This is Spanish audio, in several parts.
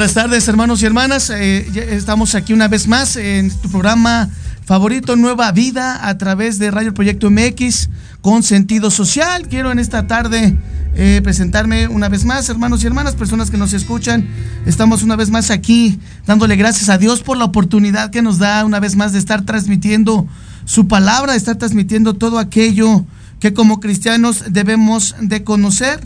Buenas tardes, hermanos y hermanas. Eh, estamos aquí una vez más en tu programa favorito Nueva Vida a través de Radio Proyecto MX con sentido social. Quiero en esta tarde eh, presentarme una vez más, hermanos y hermanas, personas que nos escuchan. Estamos una vez más aquí dándole gracias a Dios por la oportunidad que nos da una vez más de estar transmitiendo su palabra, de estar transmitiendo todo aquello que como cristianos debemos de conocer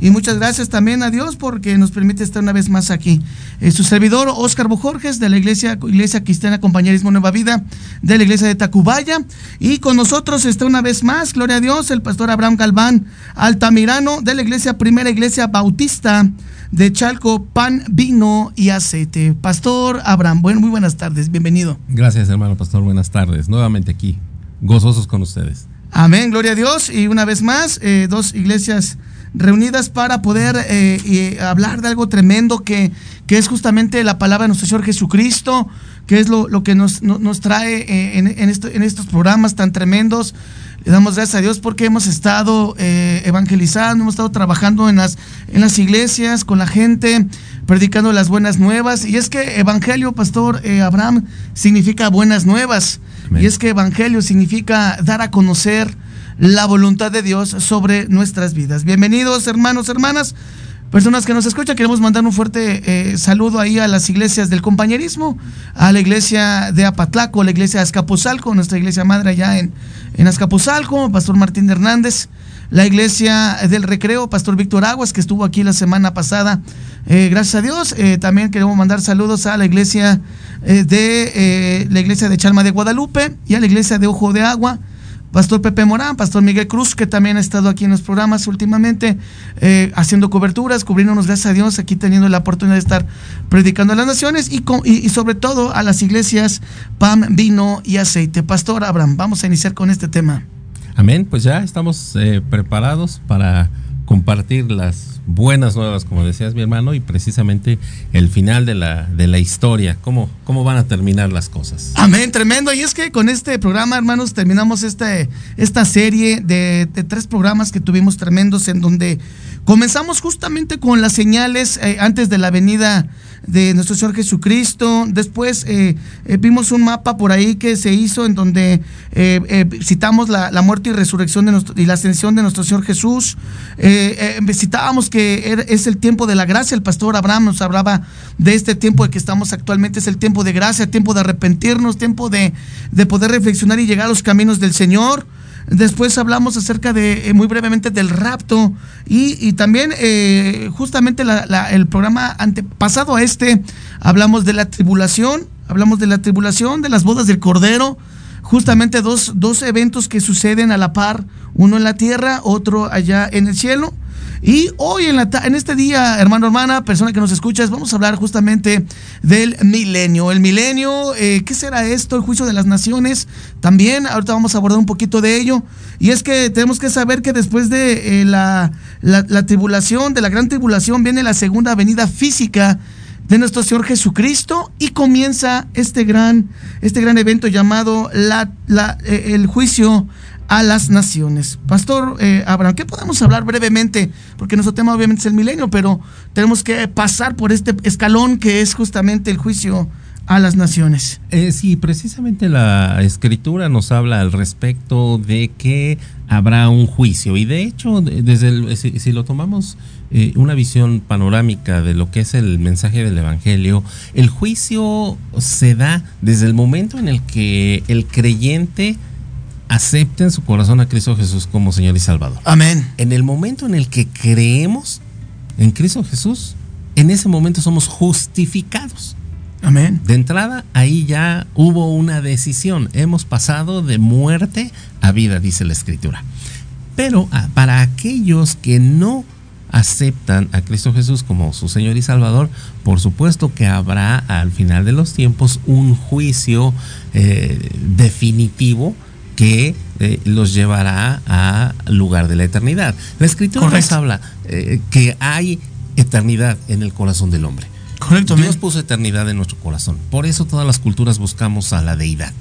y muchas gracias también a Dios porque nos permite estar una vez más aquí. Eh, su servidor, Óscar Bojorges, de la Iglesia, Iglesia Cristiana Compañerismo Nueva Vida, de la Iglesia de Tacubaya. Y con nosotros está una vez más, gloria a Dios, el pastor Abraham Galván Altamirano, de la Iglesia Primera Iglesia Bautista de Chalco, pan, vino y aceite. Pastor Abraham, bueno, muy buenas tardes, bienvenido. Gracias, hermano pastor, buenas tardes. Nuevamente aquí, gozosos con ustedes. Amén, gloria a Dios. Y una vez más, eh, dos iglesias reunidas para poder eh, hablar de algo tremendo que, que, es justamente la palabra de nuestro Señor Jesucristo, que es lo, lo que nos, nos trae eh, en, en, en, estos programas tan tremendos. Le damos gracias a Dios porque hemos estado eh, evangelizando, hemos estado trabajando en las, en las iglesias, con la gente, predicando las buenas nuevas. Y es que Evangelio, Pastor Abraham, significa buenas nuevas. Y es que Evangelio significa dar a conocer la voluntad de Dios sobre nuestras vidas. Bienvenidos hermanos, hermanas, personas que nos escuchan. Queremos mandar un fuerte eh, saludo ahí a las iglesias del compañerismo, a la iglesia de Apatlaco, la iglesia de Azcapotzalco, nuestra iglesia madre allá en, en Azcapotzalco, Pastor Martín Hernández la iglesia del recreo, Pastor Víctor Aguas, que estuvo aquí la semana pasada. Eh, gracias a Dios. Eh, también queremos mandar saludos a la iglesia de la iglesia de Chalma de Guadalupe y a la iglesia de Ojo de Agua. Pastor Pepe Morán, Pastor Miguel Cruz, que también ha estado aquí en los programas últimamente, eh, haciendo coberturas, cubriéndonos, gracias a Dios, aquí teniendo la oportunidad de estar predicando a las naciones y, sobre todo a las iglesias PAM, vino y aceite. Pastor Abraham, vamos a iniciar con este tema. Amén, pues ya estamos eh, preparados para compartir las buenas nuevas, como decías mi hermano, y precisamente el final de la, de la historia, cómo, cómo van a terminar las cosas. Amén, tremendo. Y es que con este programa, hermanos, terminamos este, esta serie de, tres programas que tuvimos tremendos en donde comenzamos justamente con las señales eh, antes de la venida de nuestro Señor Jesucristo. Después eh, eh, vimos un mapa por ahí que se hizo en donde eh, citamos la, muerte y resurrección de nuestro, y la ascensión de nuestro Señor Jesús. citábamos que es el tiempo de la gracia. El pastor Abraham nos hablaba de este tiempo de que estamos actualmente. Es el tiempo de gracia, tiempo de arrepentirnos, tiempo de, de poder reflexionar y llegar a los caminos del Señor. Después hablamos acerca de, eh, muy brevemente, del rapto y, también eh, justamente el programa antepasado a este, hablamos de la tribulación, hablamos de la tribulación, de las bodas del Cordero, justamente dos, dos eventos que suceden a la par, uno en la tierra, otro allá en el cielo. Y hoy en, la, en este día, hermano, hermana, persona que nos escuchas, vamos a hablar justamente del milenio. El milenio, eh, ¿qué será esto? El juicio de las naciones. También, ahorita vamos a abordar un poquito de ello. Y es que tenemos que saber que después de eh, la, la, tribulación, de la gran tribulación, viene la segunda venida física de nuestro Señor Jesucristo y comienza este gran, este gran evento llamado la, la, eh, el juicio a las naciones. Pastor eh, Abraham, ¿qué podemos hablar brevemente? Porque nuestro tema obviamente es el milenio, pero tenemos que pasar por este escalón que es justamente el juicio a las naciones. Eh, sí, precisamente la escritura nos habla al respecto de que habrá un juicio y de hecho, desde si, lo tomamos eh, una visión panorámica de lo que es el mensaje del Evangelio, el juicio se da desde el momento en el que el creyente acepte en su corazón a Cristo Jesús como Señor y Salvador. Amén. En el momento en el que creemos en Cristo Jesús, en ese momento somos justificados. Amén. De entrada, ahí ya hubo una decisión. Hemos pasado de muerte a vida, dice la Escritura. Pero ah, para aquellos que no aceptan a Cristo Jesús como su Señor y Salvador, por supuesto que habrá al final de los tiempos un juicio eh, definitivo que eh, los llevará al lugar de la eternidad. La escritura nos habla eh, que hay eternidad en el corazón del hombre. Correcto. Dios puso eternidad en nuestro corazón. Por eso todas las culturas buscamos a la deidad.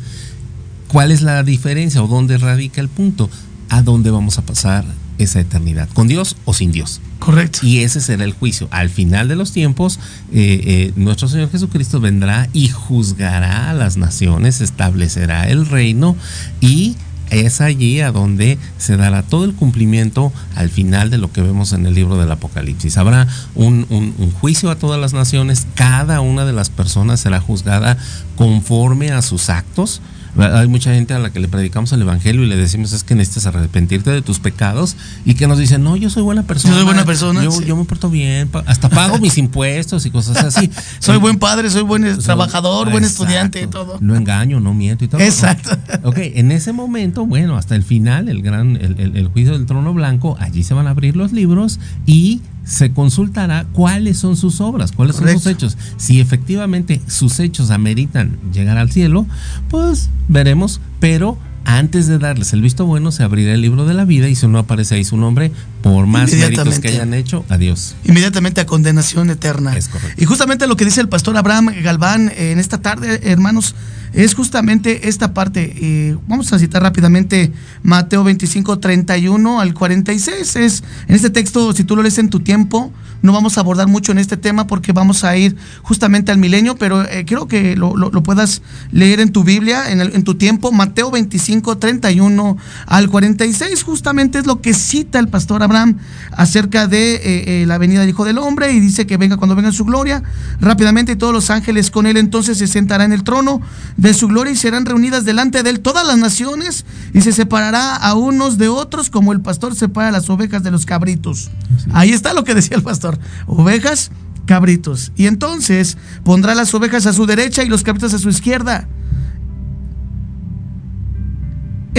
¿Cuál es la diferencia o dónde radica el punto? A dónde vamos a pasar esa eternidad, con Dios o sin Dios. Correcto. Y ese será el juicio. Al final de los tiempos, eh, eh, nuestro Señor Jesucristo vendrá y juzgará a las naciones, establecerá el reino y es allí a donde se dará todo el cumplimiento al final de lo que vemos en el libro del Apocalipsis. Habrá un, un, juicio a todas las naciones, cada una de las personas será juzgada conforme a sus actos hay mucha gente a la que le predicamos el evangelio y le decimos es que necesitas arrepentirte de tus pecados y que nos dicen, no, yo soy buena persona. Yo soy buena persona. Yo, me porto bien, hasta pago mis impuestos y cosas así. soy buen padre, soy buen trabajador, buen estudiante y todo. No engaño, no miento y todo. Exacto. Ok, en ese momento, bueno, hasta el final, el gran, el, el juicio del trono blanco, allí se van a abrir los libros y se consultará cuáles son sus obras, cuáles son sus hechos. Si efectivamente sus hechos ameritan llegar al cielo, pues veremos, pero antes de darles el visto bueno, se abrirá el libro de la vida y si no aparece ahí su nombre, por más méritos que hayan hecho, adiós. Inmediatamente a condenación eterna. Es correcto. Y justamente lo que dice el pastor Abraham Galván en esta tarde, hermanos, es justamente esta parte. Eh, vamos a citar rápidamente Mateo 25, 31 al 46. Es, en este texto, si tú lo lees en tu tiempo, no vamos a abordar mucho en este tema porque vamos a ir justamente al milenio, pero eh, quiero que lo, puedas leer en tu Biblia, en, en, tu tiempo. Mateo 25, 31 al 46, justamente es lo que cita el pastor Abraham acerca de eh, la venida del Hijo del Hombre y dice que venga cuando venga en su gloria, rápidamente y todos los ángeles con él entonces se sentará en el trono de su gloria y serán reunidas delante de él todas las naciones y se separará a unos de otros como el pastor separa las ovejas de los cabritos. Ahí está lo que decía el pastor. Ovejas, cabritos. Y entonces pondrá las ovejas a su derecha y los cabritos a su izquierda.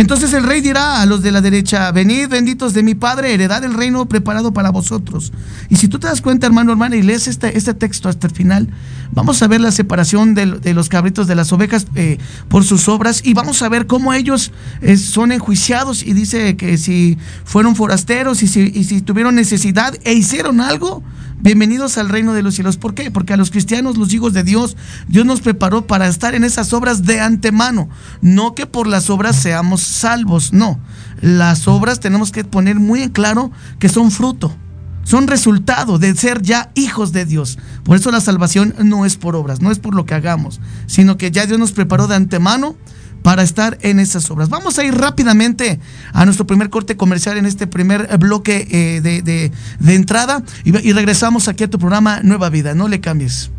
Entonces el rey dirá a los de la derecha, venid benditos de mi Padre, heredad el reino preparado para vosotros. Y si tú te das cuenta, hermano, hermana, y lees este, este texto hasta el final, vamos a ver la separación de, los cabritos de las ovejas eh, por sus obras y vamos a ver cómo ellos eh, son enjuiciados y dice que si fueron forasteros y si tuvieron necesidad e hicieron algo, Bienvenidos al reino de los cielos. ¿Por qué? Porque a los cristianos, los hijos de Dios, Dios nos preparó para estar en esas obras de antemano. No que por las obras seamos salvos, no. Las obras tenemos que poner muy en claro que son fruto, son resultado de ser ya hijos de Dios. Por eso la salvación no es por obras, no es por lo que hagamos, sino que ya Dios nos preparó de antemano para estar en esas obras. Vamos a ir rápidamente a nuestro primer corte comercial en este primer bloque eh, de, entrada y regresamos aquí a tu programa Nueva Vida. No le cambies.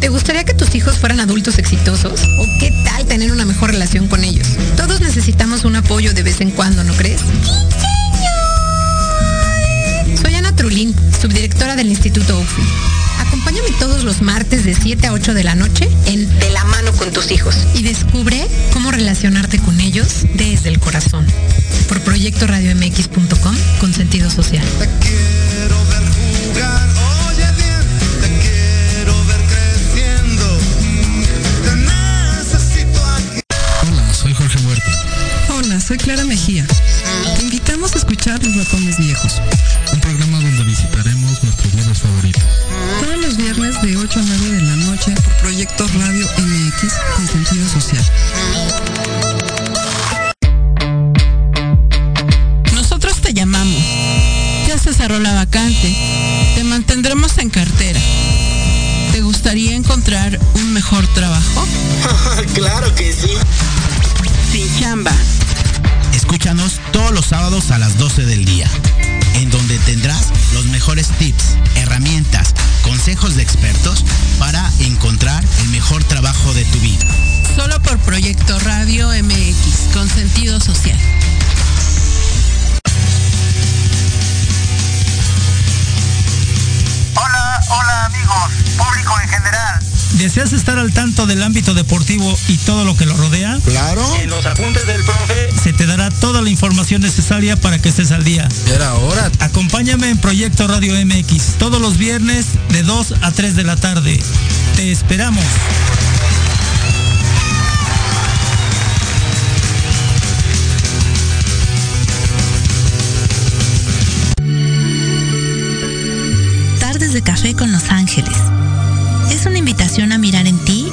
¿Te gustaría que tus hijos fueran adultos exitosos? ¿O qué tal tener una mejor relación con ellos? Todos necesitamos un apoyo de vez en cuando, ¿no crees? Acompáñame todos los martes de 7 a 8 de la noche en De la mano con tus hijos y descubre cómo relacionarte con ellos desde el corazón. Por proyectoradiomx.com con sentido social. Te quiero ver jugar, oye bien, te quiero ver creciendo. Te necesito aquí. Hola, soy Jorge Huerta. Hola, soy Clara Mejía. Te invitamos a escuchar Los Ratones Viejos un programa donde visitaremos nuestros libros favoritos. Todos los viernes de 8 a 9 de la noche por Proyecto Radio MX con sentido social. Ámbito deportivo y todo lo que lo rodea? Claro. En los apuntes del profe se te dará toda la información necesaria para que estés al día. Era hora. Acompáñame en Proyecto Radio MX todos los viernes de 2 a 3 de la tarde. Te esperamos. Tardes de café con Los Ángeles es una invitación a mirar en ti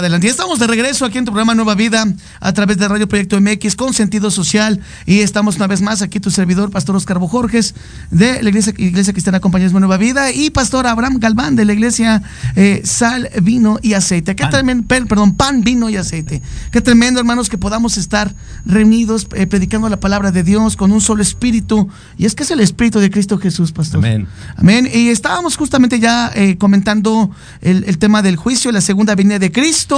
Adelante, ya estamos de regreso aquí en tu programa Nueva Vida a través de Radio Proyecto MX con sentido social y estamos una vez más aquí tu servidor, Pastor Oscar Bojorges de la Iglesia, Iglesia Cristiana Compañerismo Nueva Vida y Pastor Abraham Galván de la Iglesia eh, Sal, Vino y Aceite. Qué tremendo, perdón, pan, vino y aceite. Qué tremendo, hermanos, que podamos estar reunidos eh, predicando la palabra de Dios con un solo espíritu y es que es el espíritu de Cristo Jesús, Pastor. Amén. Amén. Y estábamos justamente ya eh, comentando el, el tema del juicio, la segunda venida de Cristo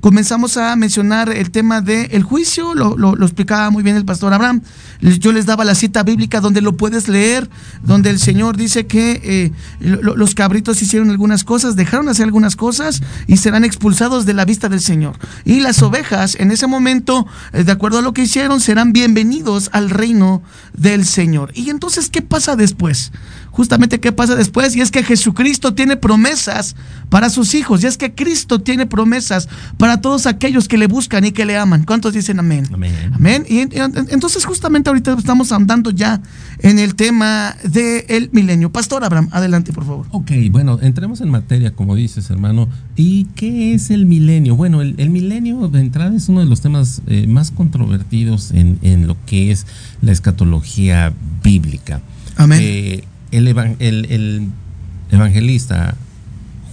comenzamos a mencionar el tema del juicio, lo, lo, explicaba muy bien el pastor Abraham. Yo les daba la cita bíblica donde lo puedes leer, donde el Señor dice que eh, lo, los cabritos hicieron algunas cosas, dejaron de hacer algunas cosas y serán expulsados de la vista del Señor. Y las ovejas en ese momento, eh, de acuerdo a lo que hicieron, serán bienvenidos al reino del Señor. Y entonces, ¿qué pasa después? Justamente qué pasa después, y es que Jesucristo tiene promesas para sus hijos, y es que Cristo tiene promesas para todos aquellos que le buscan y que le aman. ¿Cuántos dicen amén? Amén. Amén. Y, entonces justamente ahorita estamos andando ya en el tema del milenio. Pastor Abraham, adelante por favor. Ok, bueno, entremos en materia, como dices, hermano. ¿Y qué es el milenio? Bueno, el, el milenio de entrada es uno de los temas eh, más controvertidos en, en, lo que es la escatología bíblica. Amén. Eh, el, el, el, evangelista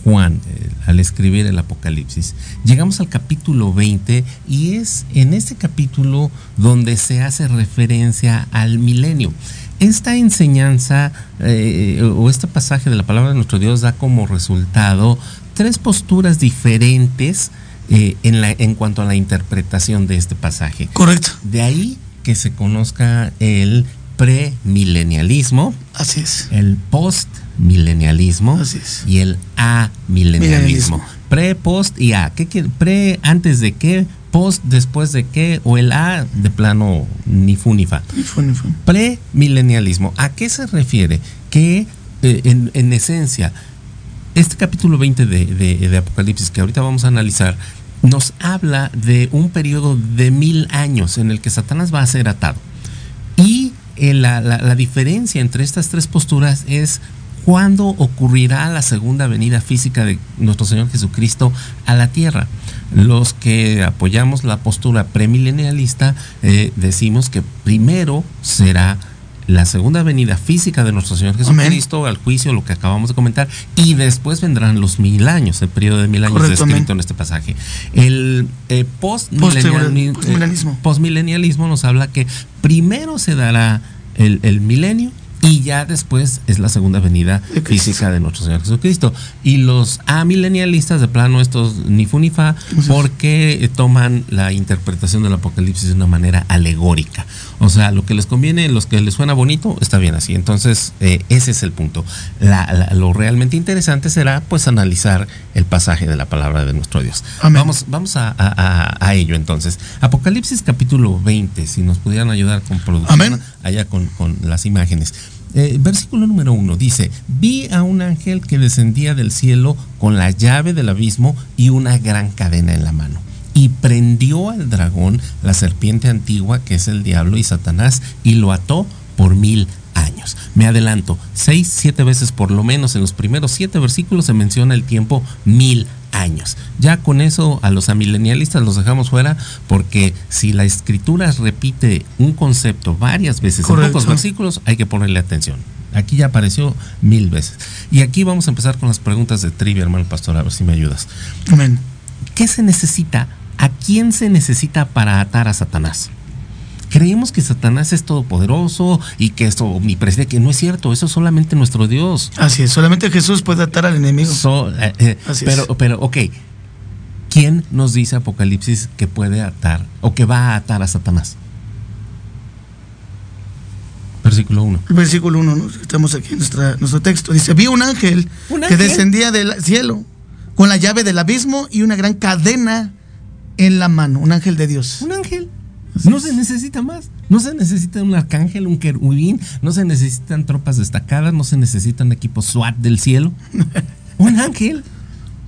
Juan, eh, al escribir el Apocalipsis, llegamos al capítulo 20 y es en este capítulo donde se hace referencia al milenio. Esta enseñanza eh, o este pasaje de la palabra de nuestro Dios da como resultado tres posturas diferentes eh, en, la, en cuanto a la interpretación de este pasaje. Correcto. De ahí que se conozca el premilenialismo. Así es. El postmilenialismo. Así es. Y el amilenialismo. Pre, post y a. ¿Qué quiere? Pre, antes de qué, post, después de qué, o el a de plano ni fu ni fa. Ni fu, ni fu. Premilenialismo. ¿A qué se refiere? Que eh, en, en, esencia, este capítulo 20 de, de, de Apocalipsis que ahorita vamos a analizar, nos habla de un periodo de mil años en el que Satanás va a ser atado. Y eh, la, diferencia entre estas tres posturas es cuándo ocurrirá la segunda venida física de nuestro Señor Jesucristo a la tierra. Los que apoyamos la postura premilenialista eh, decimos que primero será la segunda venida física de nuestro Señor Jesucristo Amén. al juicio, lo que acabamos de comentar, y después vendrán los mil años, el periodo de mil años descrito en este pasaje. El eh, postmilenialismo post post nos habla que primero se dará el, el milenio y ya después es la segunda venida física de nuestro Señor Jesucristo. Y los amilenialistas de plano, estos ni fu ni fa, porque toman la interpretación del Apocalipsis de una manera alegórica. O sea, lo que les conviene, los que les suena bonito, está bien así. Entonces, eh, ese es el punto. La, la, lo realmente interesante será, pues, analizar el pasaje de la palabra de nuestro Dios. Amén. Vamos, vamos a, a, a, ello entonces. Apocalipsis capítulo 20, si nos pudieran ayudar con producción, Amén. allá con, con las imágenes. Eh, versículo número uno dice, vi a un ángel que descendía del cielo con la llave del abismo y una gran cadena en la mano. Y prendió al dragón, la serpiente antigua, que es el diablo y Satanás, y lo ató por mil años. Me adelanto, seis, siete veces por lo menos en los primeros siete versículos se menciona el tiempo mil años. Ya con eso a los amilenialistas los dejamos fuera porque si la escritura repite un concepto varias veces Correcto. en pocos versículos hay que ponerle atención. Aquí ya apareció mil veces. Y aquí vamos a empezar con las preguntas de trivia, hermano pastor, a ver si me ayudas. Amén. ¿Qué se necesita? ¿A quién se necesita para atar a Satanás? Creemos que Satanás es todopoderoso y que esto omnipresente, que no es cierto, eso es solamente nuestro Dios. Así es, solamente Jesús puede atar al enemigo. So, eh, eh, Así pero, es. pero, ok, ¿quién nos dice Apocalipsis que puede atar o que va a atar a Satanás? Versículo 1. Versículo 1, ¿no? estamos aquí en nuestra, nuestro texto. Dice, vi un ángel, ¿Un que ángel? descendía del cielo con la llave del abismo y una gran cadena en la mano. Un ángel de Dios. Un ángel. No se necesita más. No se necesita un arcángel, un querubín, no se necesitan tropas destacadas, no se necesitan equipos SWAT del cielo. un ángel.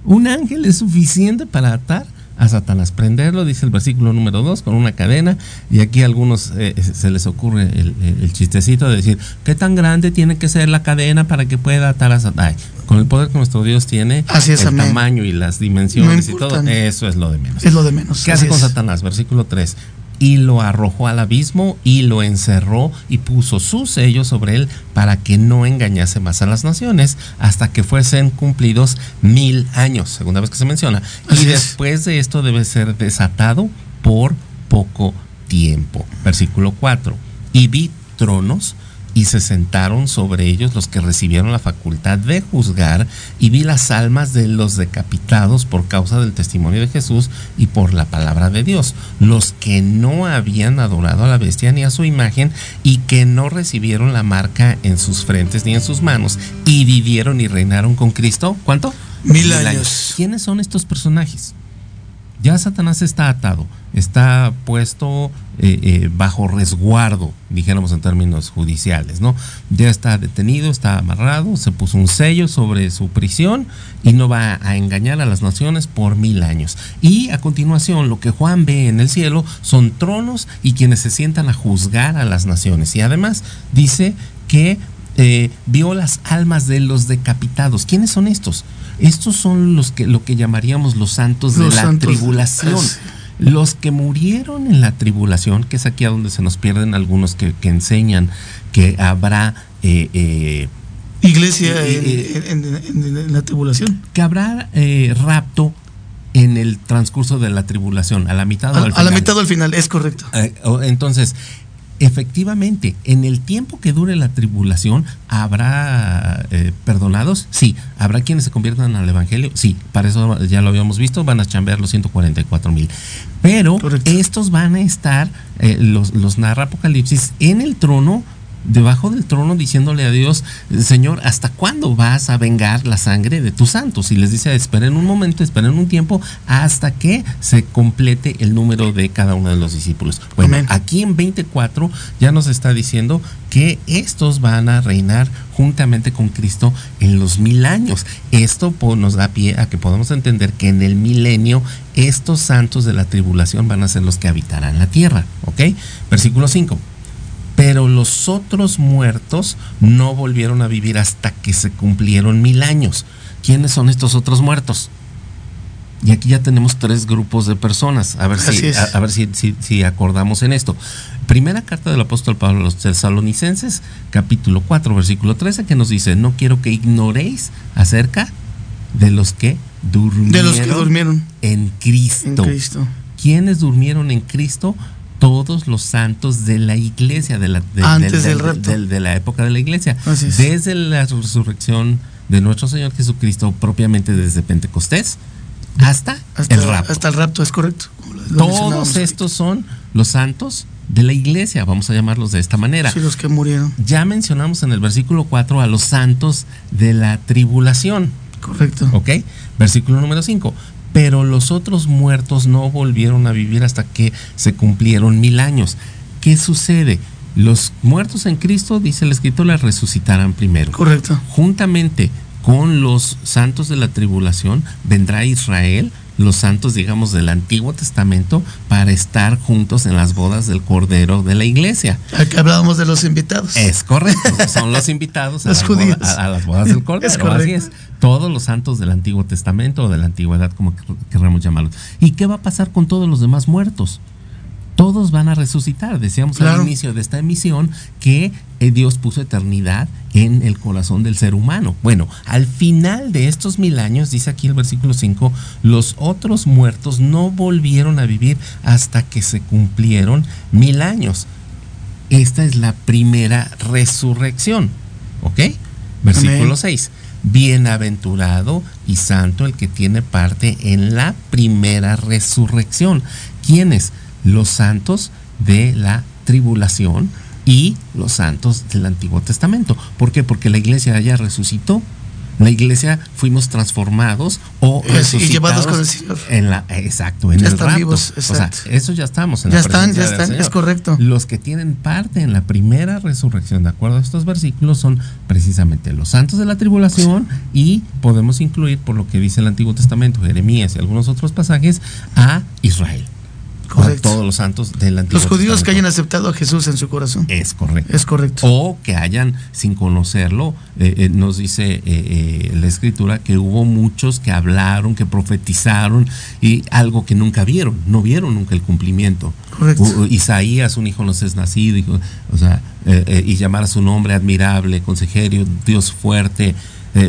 Un ángel es suficiente para atar a Satanás. Prenderlo, dice el versículo número 2, con una cadena. Y aquí a algunos eh, se les ocurre el, chistecito de decir, ¿qué tan grande tiene que ser la cadena para que pueda atar a Satanás? Con el poder que nuestro Dios tiene, Así es, el amén. tamaño y las dimensiones y todo, eso es lo de menos. Es lo de menos. ¿Qué así hace con es. Satanás? Versículo 3. Y lo arrojó al abismo y lo encerró y puso su sello sobre él para que no engañase más a las naciones hasta que fuesen cumplidos mil años, segunda vez que se menciona. Y es. después de esto debe ser desatado por poco tiempo. Versículo 4. Y vi tronos y se sentaron sobre ellos los que recibieron la facultad de juzgar, y vi las almas de los decapitados por causa del testimonio de Jesús y por la palabra de Dios, los que no habían adorado a la bestia ni a su imagen, y que no recibieron la marca en sus frentes ni en sus manos, y vivieron y reinaron con Cristo. ¿Cuánto? Mil años. ¿Quiénes son estos personajes? Ya Satanás está atado, está puesto eh, eh, bajo resguardo, dijéramos en términos judiciales, ¿no? Ya está detenido, está amarrado, se puso un sello sobre su prisión y no va a engañar a las naciones por mil años. Y a continuación, lo que Juan ve en el cielo son tronos y quienes se sientan a juzgar a las naciones. Y además dice que eh, vio las almas de los decapitados. ¿Quiénes son estos? Estos son los que lo que llamaríamos los santos Los de la santos tribulación. es- Los que murieron en la tribulación, que es aquí a donde se nos pierden algunos que, que enseñan que habrá eh, eh, Iglesia en, en- en- en la tribulación. que habrá rapto en el transcurso de la tribulación, a la mitad o A, al a la final. mitad o al final, es correcto. Entonces, efectivamente, en el tiempo que dure la tribulación, ¿habrá eh, perdonados? Sí. ¿Habrá quienes se conviertan al Evangelio? Sí. Para eso ya lo habíamos visto, van a chambear los 144 mil. Pero Correcto. estos van a estar, eh, los, los narra Apocalipsis, en el trono debajo del trono diciéndole a Dios, Señor, ¿hasta cuándo vas a vengar la sangre de tus santos? Y les dice, esperen un momento, esperen un tiempo, hasta que se complete el número de cada uno de los discípulos. Bueno, Amén. aquí en 24 ya nos está diciendo que estos van a reinar juntamente con Cristo en los mil años. Esto nos da pie a que podamos entender que en el milenio estos santos de la tribulación van a ser los que habitarán la tierra. ¿Ok? Versículo 5. Pero los otros muertos no volvieron a vivir hasta que se cumplieron mil años. ¿Quiénes son estos otros muertos? Y aquí ya tenemos tres grupos de personas. A ver si, a, a ver si, si- si acordamos en esto. Primera carta del apóstol Pablo a los tesalonicenses, capítulo 4, versículo 13, que nos dice, no quiero que ignoréis acerca de los que durmieron, De los que durmieron en Cristo. en Cristo. ¿Quiénes durmieron en Cristo? Todos los santos de la iglesia, de la, de, Antes del rapto. del- de la época de la iglesia. Desde la resurrección de nuestro Señor Jesucristo, propiamente desde Pentecostés, hasta, Hasta el rapto. Hasta el rapto, es correcto. Todos estos son los santos de la iglesia, vamos a llamarlos de esta manera. Sí, los que murieron. Ya mencionamos en el versículo 4 a los santos de la tribulación. Correcto. ¿Ok? Versículo número 5. Pero los otros muertos no volvieron a vivir hasta que se cumplieron mil años. ¿Qué sucede? Los muertos en Cristo, dice el escritor, les resucitarán primero. Correcto. Juntamente con los santos de la tribulación, vendrá Israel, los santos, digamos, del Antiguo Testamento, para estar juntos en las bodas del Cordero de la iglesia. Aquí hablábamos de los invitados. Es correcto, son los invitados a, Los las, boda- judíos. a- a las bodas del Cordero. Es correcto. así es. Todos los santos del Antiguo Testamento o de la Antigüedad, como quer- querramos llamarlos. ¿Y qué va a pasar con todos los demás muertos? Todos van a resucitar. Decíamos Claro. al inicio de esta emisión que eh, Dios puso eternidad en el corazón del ser humano. Bueno, al final de estos mil años, dice aquí el versículo 5, los otros muertos no volvieron a vivir hasta que se cumplieron mil años. Esta es la primera resurrección. ¿Ok? Versículo Amén. 6. Bienaventurado y santo el que tiene parte en la primera resurrección. ¿Quiénes? Los santos de la tribulación y los santos del Antiguo Testamento. ¿Por qué? Porque la iglesia ya resucitó. La iglesia fuimos transformados o Y resucitados llevados con el Señor. En la, exacto, en Ya el están rapto. vivos, o sea, exacto. eso ya estamos en Ya la están, ya están, es correcto. Los que tienen parte en la primera resurrección, de acuerdo a estos versículos, son precisamente los santos de la tribulación y podemos incluir, por lo que dice el Antiguo Testamento, Jeremías y algunos otros pasajes, a Israel. Correcto. A todos los santos del Antiguo Los judíos que hayan aceptado a Jesús en su corazón. Es correcto. Es correcto. O que hayan, sin conocerlo, eh, eh, nos dice eh, la escritura que hubo muchos que hablaron, que profetizaron y algo que nunca vieron, no vieron nunca el cumplimiento. Correcto. U- Isaías, un hijo nos es nacido, hijo- o sea, y llamar a su nombre admirable, consejero, Dios fuerte,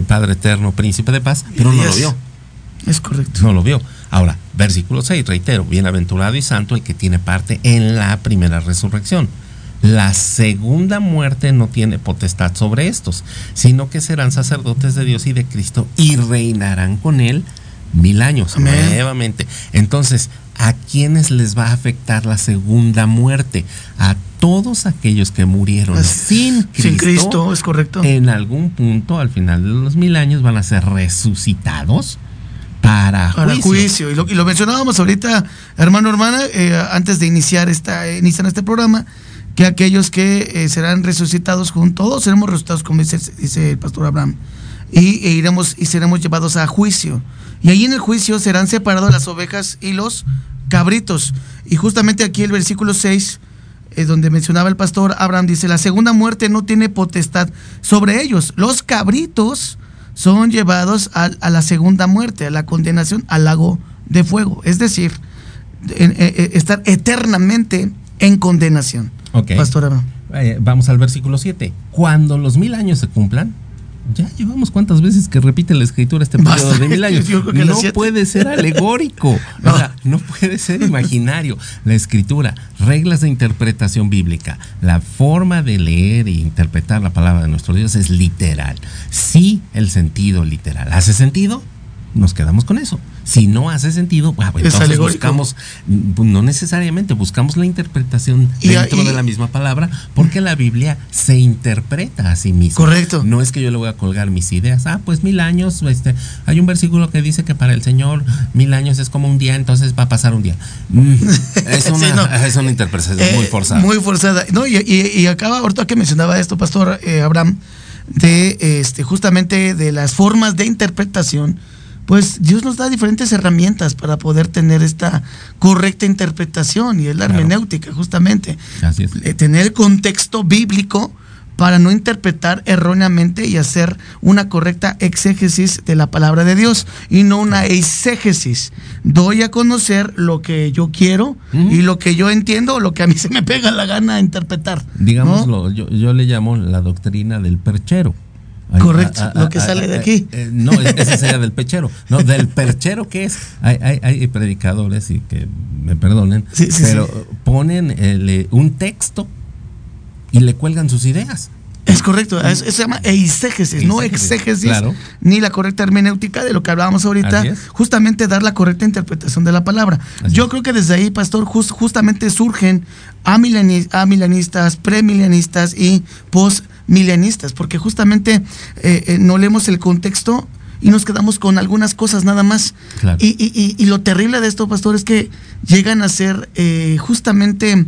Padre eterno, príncipe de paz, pero no lo vio. Es correcto. No lo vio. Ahora, versículo 6, reitero, bienaventurado y santo el que tiene parte en la primera resurrección. La segunda muerte no tiene potestad sobre estos, sino que serán sacerdotes de Dios y de Cristo y reinarán con él mil años Amén. nuevamente. Entonces, ¿a quiénes les va a afectar la segunda muerte? A todos aquellos que murieron As- sin Cristo, Sin Cristo, es correcto. en algún punto, al final de los mil años, van a ser resucitados para, Para juicio. juicio. Y lo, y lo mencionábamos ahorita, hermano, hermana, eh, antes de iniciar esta, eh, iniciar este programa, que aquellos que eh, serán resucitados juntos, todos seremos resucitados, como dice, dice el pastor Abraham, y e iremos y seremos llevados a juicio. Y ahí en el juicio serán separados las ovejas y los cabritos. Y justamente aquí el versículo 6, eh, donde mencionaba el pastor Abraham, dice, la segunda muerte no tiene potestad sobre ellos. Los cabritos son llevados a, a la segunda muerte, a la condenación, al lago de fuego. Es decir, en- eh, eh, estar eternamente en condenación. Ok. Pastor Abraham. Eh, vamos al versículo 7. Cuando los mil años se cumplan, ya llevamos cuántas veces que repite la escritura este periodo de mil años. No puede ser alegórico, No. o sea, no puede ser imaginario. La escritura, reglas de interpretación bíblica, la forma de leer e interpretar la palabra de nuestro Dios es literal. Sí, el sentido literal. ¿Hace sentido? Nos quedamos con eso. Si no hace sentido, bueno, Es entonces buscamos, mm, no necesariamente, buscamos la interpretación Y- dentro y- de la misma palabra, porque la Biblia se interpreta a sí misma. Correcto. No es que yo le voy a colgar mis ideas. Ah, pues mil años, este, hay un versículo que dice que para el Señor mil años es como un día, entonces va a pasar un día. Mm, es, una, Sí, no. es una interpretación Eh, muy forzada. Muy forzada. No, y acaba, ahorita que mencionaba esto, Pastor eh, Abraham, de este, justamente de las formas de interpretación, pues Dios nos da diferentes herramientas para poder tener esta correcta interpretación, y es la Claro. hermenéutica, justamente. Así es. Eh, tener el contexto bíblico para no interpretar erróneamente y hacer una correcta exégesis de la palabra de Dios y no una exégesis. Doy a conocer lo que yo quiero y lo que yo entiendo o lo que a mí se me pega la gana interpretar. ¿no? Digámoslo, yo, yo le llamo la doctrina del perchero. Hay- Correcto, lo que sale de aquí. eh, no, ese sería del pechero. No, del perchero, ¿qué es? Hay, hay, hay predicadores, y que me perdonen, Sí, sí, pero sí. ponen el, eh, un texto y le cuelgan sus ideas. Es correcto, es- eso se llama eisegesis, no exégesis, claro. ni la correcta hermenéutica de lo que hablábamos ahorita, justamente dar la correcta interpretación de la palabra. Así Yo es. creo que desde ahí, pastor, jus- justamente surgen amileni- amilanistas, premilenialistas y postmilenialistas, porque justamente eh, eh, no leemos el contexto y nos quedamos con algunas cosas nada más. Claro. Y, y- y- y lo terrible de esto, pastor, es que llegan a ser eh, justamente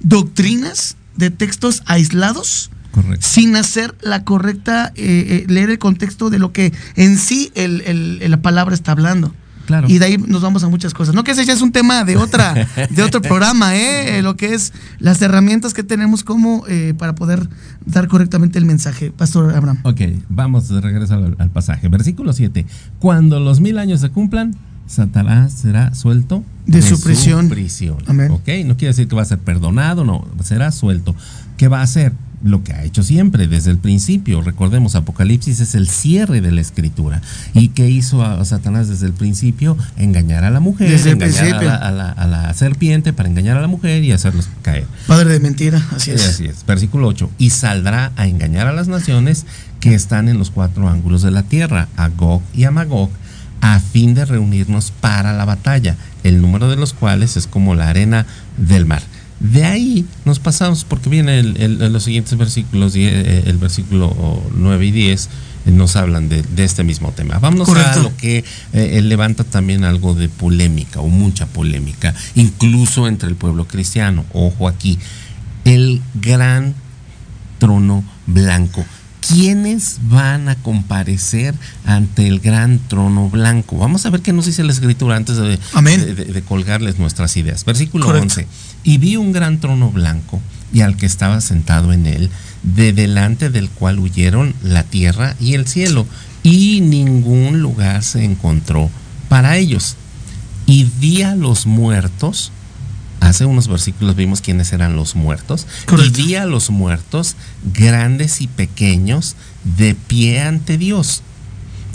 doctrinas de textos aislados Correcto. sin hacer la correcta, eh, eh, leer el contexto de lo que en sí el- el- la palabra está hablando. Claro. Y de ahí nos vamos a muchas cosas. No que ese ya es un tema de otra, de otro programa, ¿eh? Eh, Lo que es las herramientas que tenemos como eh, para poder dar correctamente el mensaje. Pastor Abraham. Ok, vamos de regreso al, al pasaje. Versículo 7. Cuando los mil años se cumplan, Satanás será suelto De su prisión. prisión. Amén. Ok, no quiere decir que va a ser perdonado, no, será suelto. ¿Qué va a hacer? Lo que ha hecho siempre, desde el principio. Recordemos, Apocalipsis es el cierre de la escritura. ¿Y qué hizo a, Satanás desde el principio? Engañar a la mujer, Desde el engañar a la, a la- a la serpiente para engañar a la mujer y hacerlos caer. Padre de mentira, así es. Así es. Versículo 8. Y saldrá a engañar a las naciones que están en los cuatro ángulos de la tierra, a Gog y a Magog, a fin de reunirnos para la batalla, el número de los cuales es como la arena del mar. De ahí nos pasamos, porque viene el, el- los siguientes versículos, eh, el versículo 9 y 10, eh, nos hablan de, de este mismo tema. Vamos a Correcto. lo que eh, levanta también algo de polémica o mucha polémica, incluso entre el pueblo cristiano. Ojo aquí, el gran trono blanco. ¿Quiénes van a comparecer ante el gran trono blanco? Vamos a ver qué nos dice la escritura antes de, Amén. de- de- de colgarles nuestras ideas. Versículo Correcto. 11. Y vi un gran trono blanco y al que estaba sentado en él, de delante del cual huyeron la tierra y el cielo, y ningún lugar se encontró para ellos. Y vi a los muertos, hace unos versículos vimos quiénes eran los muertos, Correcto. y vi a los muertos, grandes y pequeños, de pie ante Dios.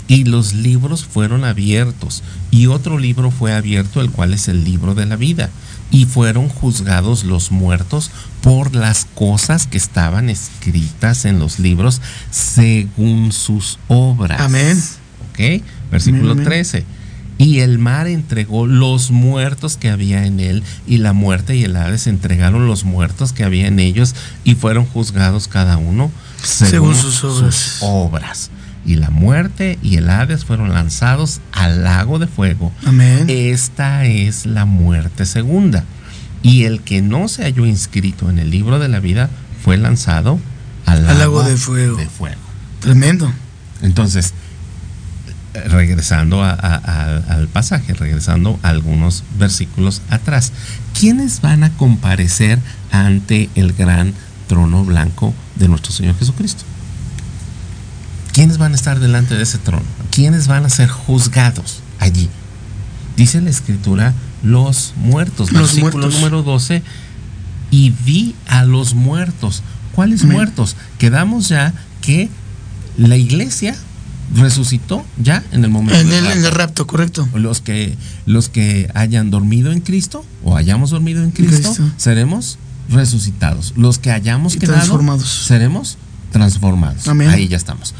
Y los libros fueron abiertos, y otro libro fue abierto, el cual es el libro de la vida. Y fueron juzgados los muertos por las cosas que estaban escritas en los libros según sus obras. Amén. ¿Ok? Versículo Amén, amén. 13. Y el mar entregó los muertos que había en él, y la muerte y el Hades entregaron los muertos que había en ellos, y fueron juzgados cada uno según, Según sus obras. obras. Y la muerte y el Hades fueron lanzados al lago de fuego. Amén. Esta es la muerte segunda. Y el que no se halló inscrito en el libro de la vida fue lanzado al lago, Al lago de fuego. de fuego. Tremendo. Entonces, regresando a- a- a- al pasaje, regresando a algunos versículos atrás, ¿quiénes van a comparecer ante el gran trono blanco de nuestro Señor Jesucristo? ¿Quiénes van a estar delante de ese trono? ¿Quiénes van a ser juzgados allí? Dice la escritura, los muertos. Los versículo muertos. número 12. Y vi a los muertos. ¿Cuáles muertos? Quedamos ya que la iglesia resucitó ya en el momento En del el, en rapto. el rapto, correcto. Los que, los que hayan dormido en Cristo o hayamos dormido en Cristo, Cristo. seremos resucitados. Los que hayamos Y quedado, transformados. seremos transformados. Amén. Ahí ya estamos.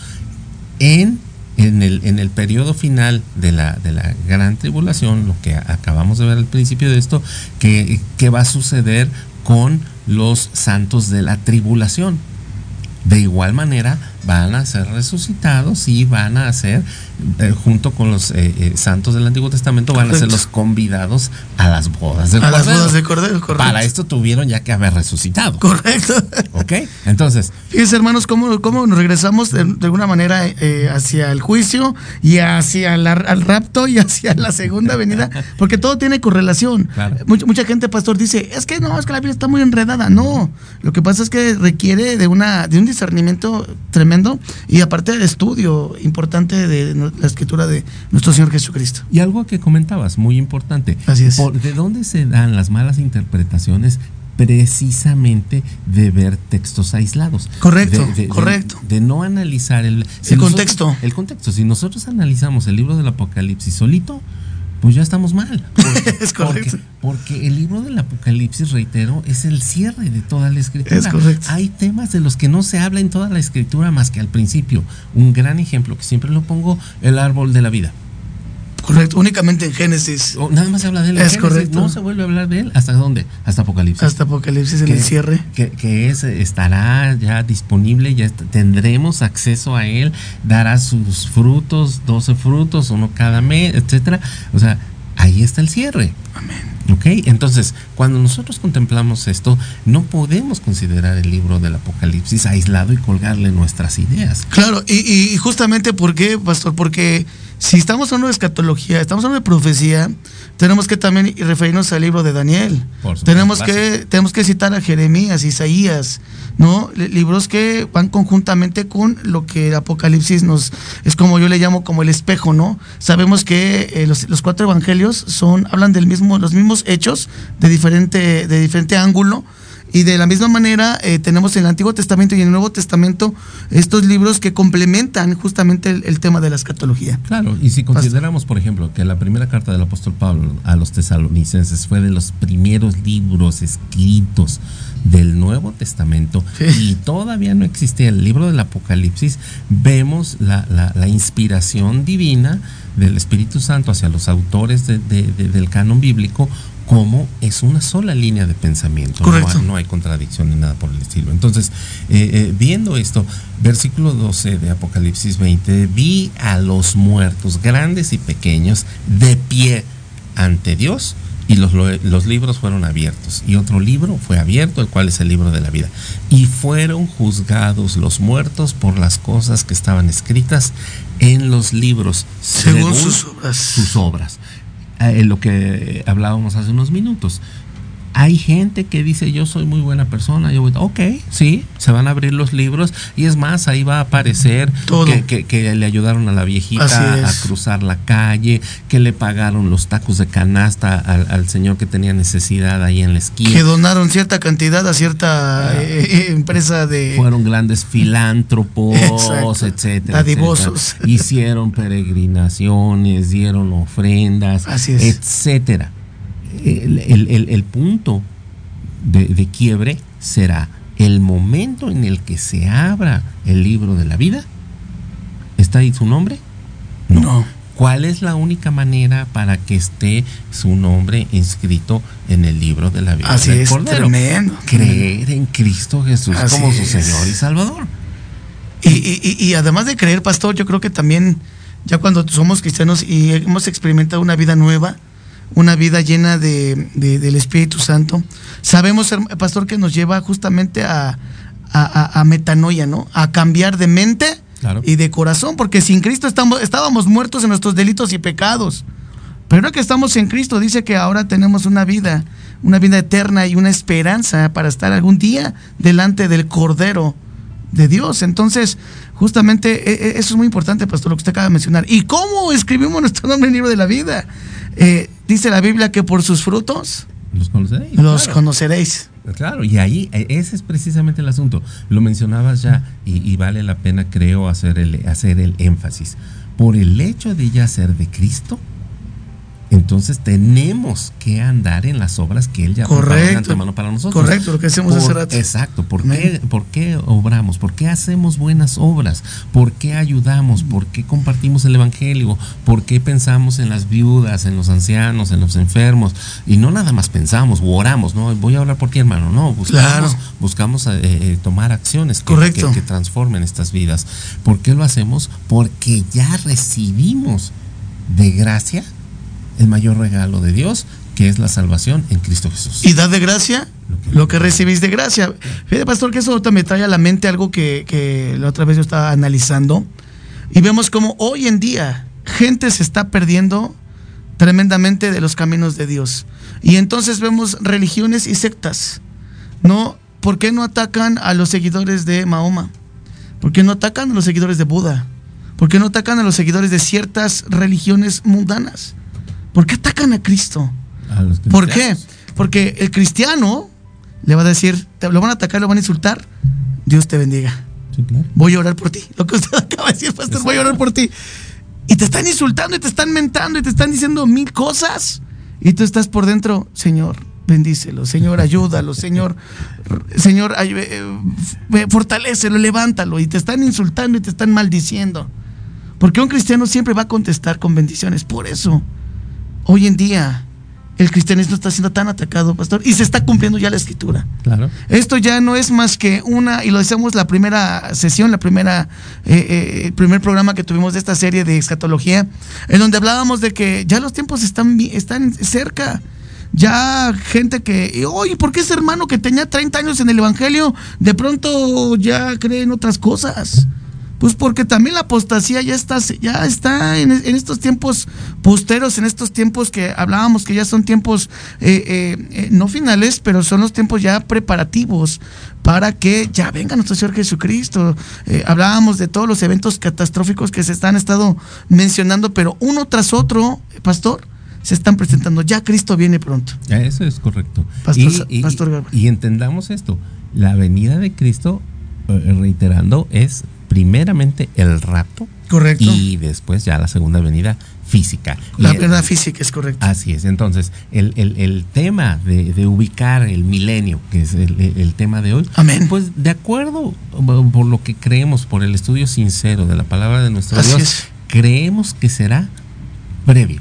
En, en, el, en el periodo final de la, de la gran tribulación, lo que acabamos de ver al principio de esto, que, que va a suceder con los santos de la tribulación. De igual manera van a ser resucitados y van a ser, eh, junto con los eh, eh, santos del Antiguo Testamento, van a ser los convidados a las bodas del A las Cordero. bodas de Cordero, correcto. Para esto tuvieron ya que haber resucitado. Correcto. ¿Ok? Entonces, Fíjense, hermanos, cómo, cómo nos regresamos de, de alguna manera hacia el juicio y hacia la- al rapto y hacia la segunda venida, porque todo tiene correlación. Claro. Mucha, mucha gente, pastor, dice, es que no, es que la Biblia está muy enredada. No, lo que pasa es que requiere de, una, de un discernimiento tremendo y aparte del estudio importante de la escritura de nuestro Señor Jesucristo. y algo que comentabas, muy importante. Así es. ¿De dónde se dan las malas interpretaciones? Precisamente de ver textos aislados. Correcto, De- de- de- correcto. De, no analizar el, El nosotros- contexto. el contexto. Si nosotros analizamos el libro del Apocalipsis solito, pues ya estamos mal. Porque- Es correcto. Porque, porque el libro del Apocalipsis, reitero, es el cierre de toda la escritura. Es correcto. Hay temas de los que no se habla en toda la escritura más que al principio. Un gran ejemplo que siempre lo pongo, el árbol de la vida. Correcto, únicamente en Génesis, nada más se habla de él. en Es Génesis, correcto. No se vuelve a hablar de él. ¿Hasta dónde? Hasta Apocalipsis. hasta Apocalipsis en que, el cierre. Que, que es, estará ya disponible, ya est- tendremos acceso a él, dará sus frutos, 12 frutos, uno cada mes, etcétera. O sea, ahí está el cierre. Amén. ¿Ok? Entonces, cuando nosotros contemplamos esto, no podemos considerar el libro del Apocalipsis aislado y colgarle nuestras ideas. Claro, y, y- y justamente por qué, pastor, porque si estamos hablando de escatología, estamos hablando de profecía, tenemos que también referirnos al libro de Daniel. Tenemos que tenemos que citar a Jeremías, Isaías, ¿no? Li- Libros que van conjuntamente con lo que el Apocalipsis nos es como yo le llamo como el espejo, ¿no? Sabemos que eh, los, los cuatro evangelios son hablan del mismo los mismos hechos de diferente de diferente ángulo. Y de la misma manera eh, tenemos en el Antiguo Testamento y en el Nuevo Testamento estos libros que complementan justamente el, el tema de la escatología. Claro, y si consideramos, por ejemplo, que la primera carta del apóstol Pablo a los tesalonicenses fue de los primeros libros escritos del Nuevo Testamento y todavía no existía el libro del Apocalipsis, vemos la, la- la inspiración divina del Espíritu Santo hacia los autores de- de- de- del canon bíblico como es una sola línea de pensamiento. No Correcto. hay- No, hay contradicción ni nada por el estilo. Entonces, eh, eh, viendo esto, versículo 12 de Apocalipsis 20, vi a los muertos, grandes y pequeños, de pie ante Dios y los, lo- los libros fueron abiertos. Y otro libro fue abierto, el cual es el libro de la vida. Y fueron juzgados los muertos por las cosas que estaban escritas en los libros, Según sus obras. sus obras. Eh, lo que hablábamos hace unos minutos. Hay gente que dice yo soy muy buena persona, yo voy, ok, sí, se van a abrir los libros y es más, ahí va a aparecer Todo. que, que- que le ayudaron a la viejita a cruzar la calle, que le pagaron los tacos de canasta al, al señor que tenía necesidad ahí en la esquina. Que donaron cierta cantidad a cierta eh, eh, empresa de. Fueron grandes filántropos, Exacto. etcétera. Dadivosos. etcétera. Hicieron peregrinaciones, dieron ofrendas, Así es. etcétera. El, el- punto de, de quiebre será el momento en el que se abra el libro de la vida. ¿Está ahí su nombre? No. ¿Cuál es la única manera para que esté su nombre inscrito en el libro de la vida Así del es, Cordero? tremendo. Creer en Cristo Jesús Así como su es. Señor y Salvador. Y, y- y- y además de creer, pastor, yo creo que también, ya cuando somos cristianos y hemos experimentado una vida nueva, una vida llena de, de- del Espíritu Santo, sabemos, pastor, que nos lleva justamente a, a- a- metanoia, ¿no? A cambiar de mente Claro. y de corazón, porque sin Cristo estamos, estábamos muertos en nuestros delitos y pecados. Pero ahora que estamos en Cristo, dice que ahora tenemos una vida, una vida eterna y una esperanza para estar algún día delante del Cordero de Dios. Entonces, justamente e- e- eso es muy importante, pastor, lo que usted acaba de mencionar. ¿Y cómo escribimos nuestro nombre en el libro de la vida? Eh, dice la Biblia que por sus frutos Los conoceréis. los claro. conoceréis. Claro, y ahí eh, ese es precisamente el asunto. Lo mencionabas ya y, y vale la pena, creo, hacer el, hacer el énfasis. Por el hecho de ya ser de Cristo, entonces tenemos que andar en las obras que Él ya de Correcto. antemano para nosotros. Correcto, lo que hacemos Por- hace rato. Exacto. ¿Por qué, ¿Por qué obramos? ¿Por qué hacemos buenas obras? ¿Por qué ayudamos? ¿Por qué compartimos el Evangelio? ¿Por qué pensamos en las viudas, en los ancianos, en los enfermos? Y no nada más pensamos o oramos, ¿no? Voy a hablar por ti, hermano. No, buscamos, Claro. buscamos eh, eh, tomar acciones que, Correcto. que- que transformen estas vidas. ¿Por qué lo hacemos? Porque ya recibimos de gracia el mayor regalo de Dios, que es la salvación en Cristo Jesús. Y dad de gracia lo que recibís de gracia. Fíjate, pastor, que eso ahorita me trae a la mente algo que, que la otra vez yo estaba analizando. Y vemos como hoy en día gente se está perdiendo tremendamente de los caminos de Dios. Y entonces vemos religiones y sectas. ¿No? ¿Por qué no atacan a los seguidores de Mahoma? ¿Por qué no atacan a los seguidores de Buda? ¿Por qué no atacan a los seguidores de ciertas religiones mundanas? ¿Por qué atacan a Cristo? A los ¿Por qué? Porque el cristiano le va a decir, te lo van a atacar, lo van a insultar. Dios te bendiga. Sí, claro. Voy a orar por ti. Lo que usted acaba de decir, pastor, voy a orar por ti. Y te están insultando y te están mentando y te están diciendo mil cosas. Y tú estás por dentro, Señor, bendícelo, Señor, ayúdalo, Señor, Señor, ay- eh, eh, fortalécelo, levántalo. Y te están insultando y te están maldiciendo. Porque un cristiano siempre va a contestar con bendiciones. Por eso, hoy en día, el cristianismo está siendo tan atacado, pastor, y se está cumpliendo ya la escritura. Claro. Esto ya no es más que una, y lo decíamos la primera sesión, la primera, eh, eh, el primer programa que tuvimos de esta serie de escatología, en donde hablábamos de que ya los tiempos están, están cerca. Ya gente que, oye, ¿por qué ese hermano que tenía 30 años en el Evangelio de pronto ya cree en otras cosas? Pues porque también la apostasía ya está, ya está en, en estos tiempos posteros, en estos tiempos que hablábamos que ya son tiempos eh, eh, eh, no finales, pero son los tiempos ya preparativos para que ya venga nuestro Señor Jesucristo. Eh, hablábamos de todos los eventos catastróficos que se están estado mencionando, pero uno tras otro, pastor, se están presentando. Ya Cristo viene pronto. Eso es correcto. Pastor y, Pastor y entendamos esto. La venida de Cristo, reiterando, es primeramente el rapto. Correcto. Y después ya la segunda venida física. La verdad física es correcto. Así es. Entonces, el, el- el tema de, de ubicar el milenio, que es el, tema de hoy, Amén. pues de acuerdo por lo que creemos, por el estudio sincero de la palabra de nuestro Así Dios, es. creemos que será previo,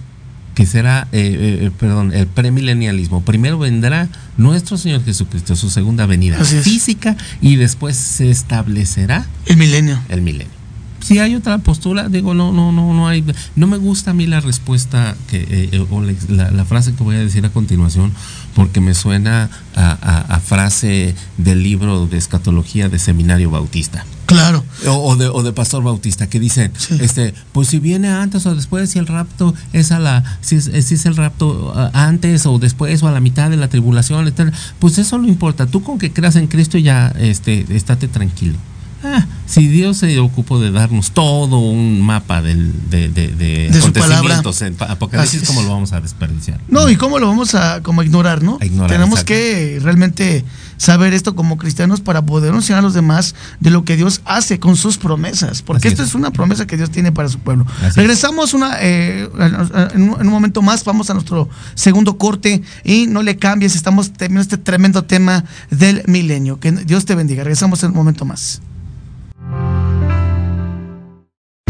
que será, eh, eh, perdón, el premilenialismo. Primero vendrá nuestro Señor Jesucristo, su segunda venida física, y después se establecerá El milenio. el milenio. Si hay otra postura, digo, no, no, no, no hay. No me gusta a mí la respuesta que, eh, eh, o la, la- la frase que voy a decir a continuación, porque me suena a, a- a frase del libro de escatología de Seminario Bautista. Claro. O, o de, o de Pastor Bautista, que dicen, Sí. este, pues si viene antes o después, si el rapto es a la, si es, si es el rapto ah, antes o después o a la mitad de la tribulación, etc., pues eso no importa. Tú con que creas en Cristo ya, este, estate tranquilo. Ah, si Dios se ocupó de darnos todo un mapa del, de, de, de acontecimientos en Apocalipsis. ¿cómo lo vamos a desperdiciar? No, y cómo lo vamos a como ignorar, ¿no? A ignorar, Tenemos exacto. que realmente saber esto como cristianos para poder enseñar a los demás de lo que Dios hace con sus promesas, porque Así esto es. es. una promesa que Dios tiene para su pueblo. Así. Regresamos una eh, en, un, en un momento más, vamos a nuestro segundo corte y no le cambies, estamos terminando este tremendo tema del milenio. Que Dios te bendiga. Regresamos en un momento más.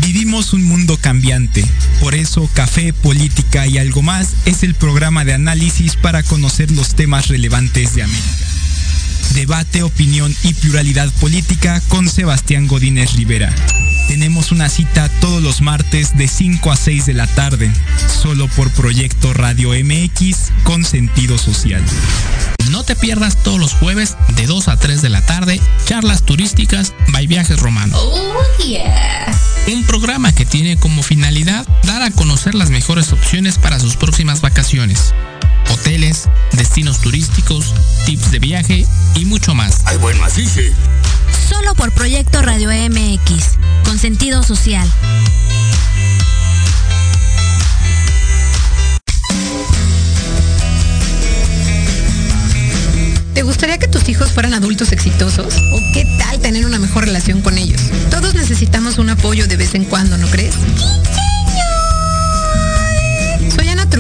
Vivimos un mundo cambiante. Por eso Café, Política y algo más es el programa de análisis para conocer los temas relevantes de América. Debate, opinión y pluralidad política con Sebastián Godínez Rivera. Tenemos una cita todos los martes de 5 a 6 de la tarde, solo por Proyecto Radio MX con sentido social. No te pierdas todos los jueves de 2 a 3 de la tarde charlas turísticas by Viajes Romanos. Un programa que tiene como finalidad dar a conocer las mejores opciones para sus próximas vacaciones. Hoteles, destinos turísticos, tips de viaje y mucho más. Ay, buen macice. Solo por Proyecto Radio MX, con sentido social. ¿Te gustaría que tus hijos fueran adultos exitosos? ¿O qué tal tener una mejor relación con ellos? Todos necesitamos un apoyo de vez en cuando, ¿no crees? Soy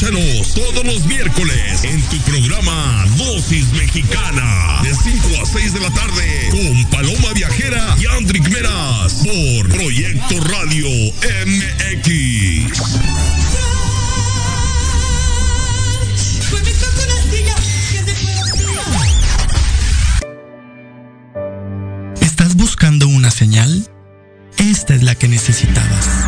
Escúchanos todos los miércoles en tu programa Dosis Mexicana de 5 a 6 de la tarde con Paloma Viajera y Andrick Meras por Proyecto Radio MX. ¿Estás buscando una señal? Esta es la que necesitabas.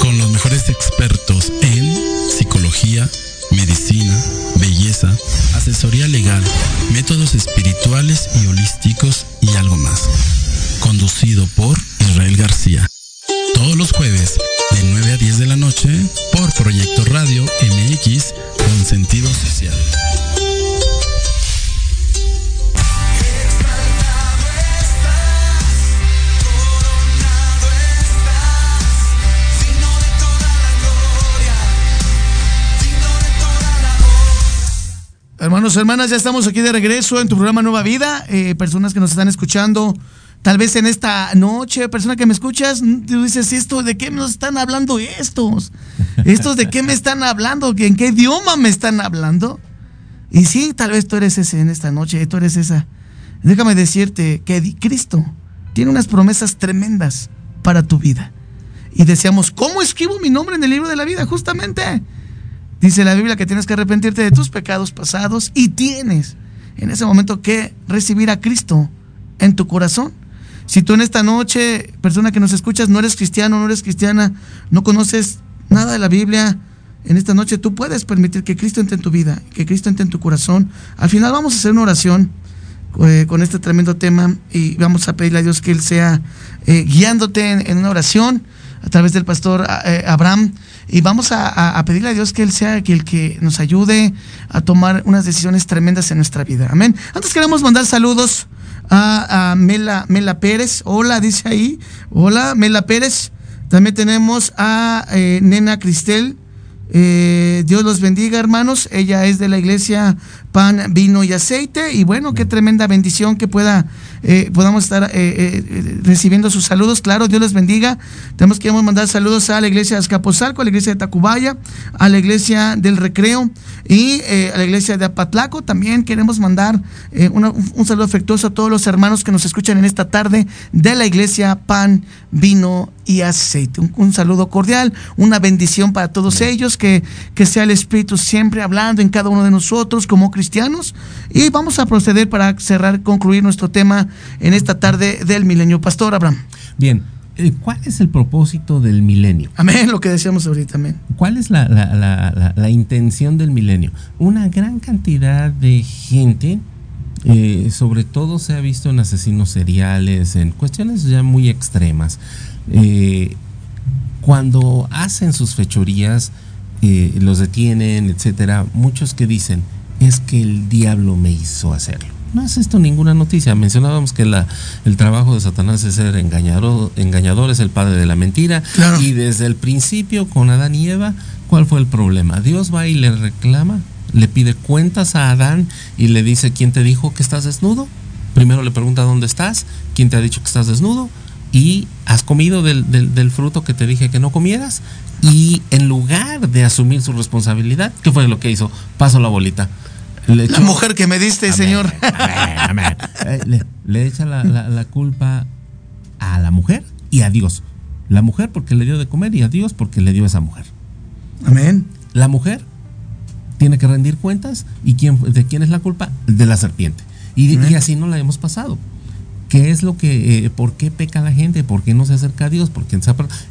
Con los mejores expertos en psicología, medicina, belleza, asesoría legal, métodos espirituales y holísticos y algo más. Conducido por Hermanas, ya estamos aquí de regreso en tu programa Nueva Vida. Eh, personas que nos están escuchando, tal vez en esta noche, persona que me escuchas, tú dices, ¿esto de qué nos están hablando estos? ¿Estos de qué me están hablando? ¿En qué idioma me están hablando? Y sí, tal vez tú eres ese en esta noche, tú eres esa. Déjame decirte que Cristo tiene unas promesas tremendas para tu vida. y decíamos, ¿cómo escribo mi nombre en el libro de la vida? Justamente. Dice la Biblia que tienes que arrepentirte de tus pecados pasados y tienes en ese momento que recibir a Cristo en tu corazón. Si tú en esta noche, persona que nos escuchas, no eres cristiano, no eres cristiana, no conoces nada de la Biblia, en esta noche tú puedes permitir que Cristo entre en tu vida, que Cristo entre en tu corazón. Al final vamos a hacer una oración eh, con este tremendo tema y vamos a pedirle a Dios que Él sea eh, guiándote en, una oración a través del pastor eh, Abraham y vamos a, pedirle a Dios que Él sea el que nos ayude a tomar unas decisiones tremendas en nuestra vida. Amén. Antes queremos mandar saludos a, Mela, Mela Pérez. Hola, dice ahí. Hola, Mela Pérez. También tenemos a Nena Cristel. Eh, Dios los bendiga, hermanos. Ella es de la iglesia Pan, Vino y Aceite. Y bueno, qué tremenda bendición que pueda eh, podamos estar eh, eh, recibiendo sus saludos. Claro, Dios les bendiga. Tenemos que mandar saludos a la iglesia de Escaposalco, a la iglesia de Tacubaya, a la iglesia del Recreo y a la iglesia de Apatlaco. También queremos mandar un saludo afectuoso a todos los hermanos que nos escuchan en esta tarde de la iglesia Pan, Vino y Aceite. Un, saludo cordial, una bendición para todos ellos, que, que sea el Espíritu siempre hablando en cada uno de nosotros como cristianos. Y vamos a proceder para cerrar, concluir nuestro tema en esta tarde del milenio. Pastor Abraham. Bien, eh, ¿cuál es el propósito del milenio? Amén, lo que decíamos ahorita, amén. ¿Cuál es la, intención del milenio? Una gran cantidad de gente, eh, sobre todo se ha visto en asesinos seriales, en cuestiones ya muy extremas, eh, cuando hacen sus fechorías, los detienen, etcétera, muchos que dicen, es que el diablo me hizo hacerlo no es esto ninguna noticia. Mencionábamos que la, el trabajo de Satanás es ser engañador, engañador, es el padre de la mentira. Y desde el principio con Adán y Eva, ¿cuál fue el problema? Dios va y le reclama, le pide cuentas a Adán y le dice, ¿quién te dijo que estás desnudo? Primero le pregunta dónde estás, quién te ha dicho que estás desnudo y has comido del, del fruto que te dije que no comieras. Y en lugar de asumir su responsabilidad, ¿qué fue lo que hizo? Paso la bolita la mujer que me diste, señor. Eh, le, echa la, culpa a la mujer y a Dios. La mujer porque le dio de comer y a Dios porque le dio a esa mujer. Amén. La mujer tiene que rendir cuentas y quién, de quién es la culpa? De la serpiente. Y, y así no la hemos pasado. ¿Qué es lo que, eh, por qué peca la gente? ¿Por qué no se acerca a Dios? Porque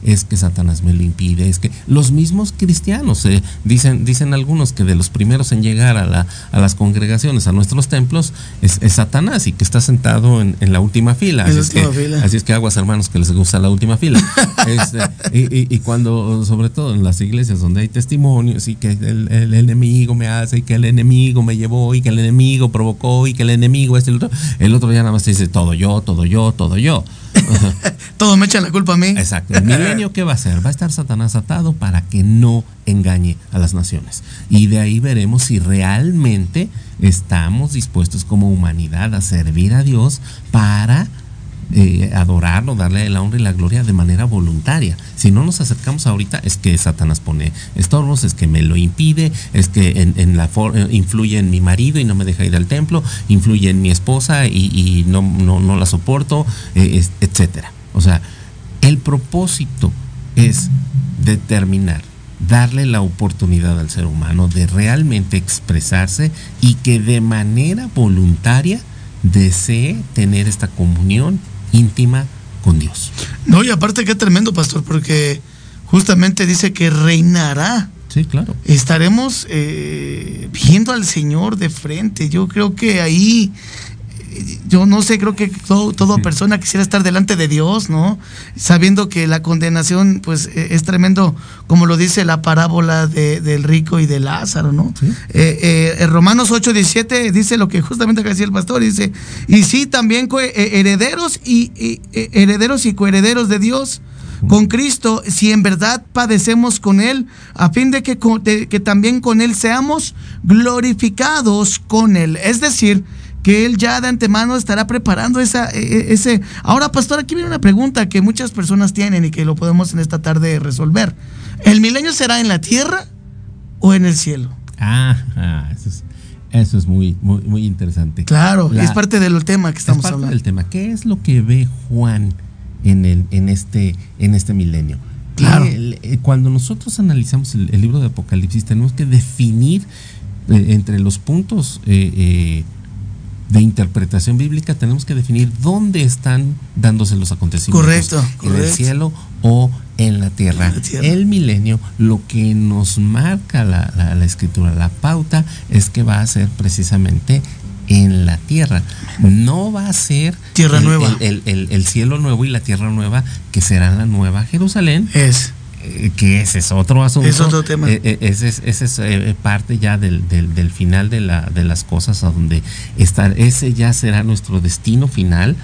es que Satanás me lo impide. Es que los mismos cristianos, eh, dicen, dicen algunos que de los primeros en llegar a, la, a las congregaciones, a nuestros templos, es, Satanás y que está sentado en, la última fila. Así, es que, así es que aguas hermanos que les gusta la última fila. Este, y, cuando, sobre todo en las iglesias donde hay testimonios y que el, el, enemigo me hace y que el enemigo me llevó y que el enemigo provocó y que el enemigo es el otro, el otro ya nada más te dice todo yo todo yo, todo yo. Todos me echan la culpa a mí. Exacto. El milenio, ¿qué va a hacer? Va a estar Satanás atado para que no engañe a las naciones. Y de ahí veremos si realmente estamos dispuestos como humanidad a servir a Dios para eh, adorarlo, darle la honra y la gloria de manera voluntaria. Si no nos acercamos ahorita, es que Satanás pone estorbos, es que me lo impide, es que en, la eh, influye en mi marido y no me deja ir al templo, influye en mi esposa y, no, no, la soporto, eh, etcétera. O sea, el propósito es determinar darle la oportunidad al ser humano de realmente expresarse y que de manera voluntaria desee tener esta comunión íntima con Dios. No, y aparte qué tremendo, pastor, porque justamente dice que reinará. Sí, claro. Estaremos eh, viendo al Señor de frente. Yo creo que ahí yo no sé, creo que todo, toda persona quisiera estar delante de Dios, ¿no? Sabiendo que la condenación, pues, e, es tremendo, como lo dice la parábola del rico y de Lázaro, ¿no? Eh, eh, Romanos 8, 17 dice lo que justamente decía el pastor, dice, y sí, también e, herederos y, herederos y coherederos de Dios con Cristo, si en verdad padecemos con Él, a fin de que, que también con Él seamos glorificados con Él. Es decir, que él ya de antemano estará preparando esa, e, e, ese... Ahora, pastor, aquí viene una pregunta que muchas personas tienen y que lo podemos en esta tarde resolver. ¿El milenio será en la tierra o en el cielo? Ah, ah eso es, muy, muy, muy interesante. Claro, es parte del tema que estamos hablando. Del tema. ¿Qué es lo que ve Juan en, el, en, este, en este milenio? Claro. Eh, Cuando nosotros analizamos el, el libro de Apocalipsis, tenemos que definir eh, entre los puntos eh, eh, de interpretación bíblica, tenemos que definir dónde están dándose los acontecimientos. Correcto, En el correcto. cielo o en la tierra. El milenio, lo que nos marca la, la- la escritura, la pauta, es que va a ser precisamente en la tierra. No va a ser Tierra el, nueva. El, el- el- el cielo nuevo y la tierra nueva, que será la nueva Jerusalén. Es. Que ese es otro asunto. Es otro tema. Eh, eh, ese es, ese es, eh, parte ya del, del- del final de, la, de las cosas, a donde estar, ese ya será nuestro destino final.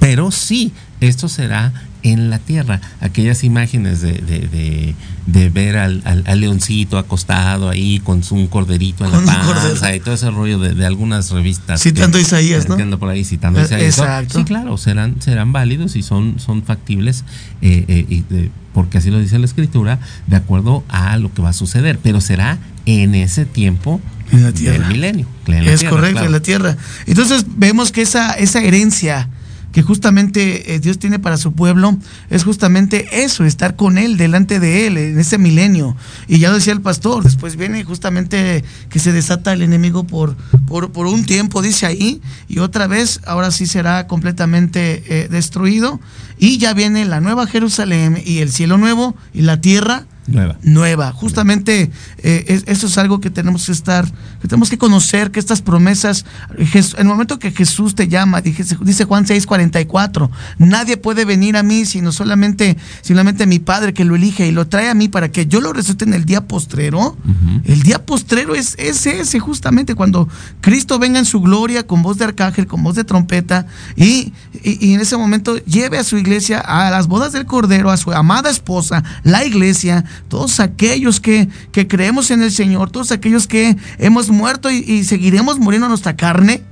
Pero sí, esto será en la tierra. Aquellas imágenes de, de- de- de ver al, al- al leoncito acostado ahí con su, un corderito en Con la panza y todo ese rollo de, de algunas revistas. Citando que- Isaías, ¿no? por ahí citando Eh, Isaías. exacto. Sí, claro, serán, serán válidos y son, son factibles, eh, eh, y porque así lo dice la escritura, de acuerdo a lo que va a suceder. Pero será en ese tiempo En la tierra. del milenio. en la es tierra, correcto, claro. en la tierra. Entonces vemos que esa, esa herencia que justamente eh, Dios tiene para su pueblo es justamente eso, estar con Él, delante de Él, en ese milenio. Y ya lo decía el pastor, después viene justamente que se desata el enemigo por, por, un tiempo, dice ahí, y otra vez, ahora sí será completamente eh, destruido. Y ya viene la nueva Jerusalén y el cielo nuevo y la tierra Nueva. nueva. Justamente eh, es- eso es algo que tenemos que estar, que tenemos que conocer, que estas promesas, en el momento que Jesús te llama, dije- dice Juan 6:44, nadie puede venir a mí sino solamente, solamente mi Padre que lo elige y lo trae a mí para que yo lo resucite en el día postrero. El día postrero es, es ese, justamente cuando Cristo venga en su gloria con voz de arcángel, con voz de trompeta, y, y- y en ese momento lleve a su iglesia a las bodas del Cordero, a su amada esposa, la iglesia, todos aquellos que, que creemos en el Señor, todos aquellos que hemos muerto y, y seguiremos muriendo en nuestra carne,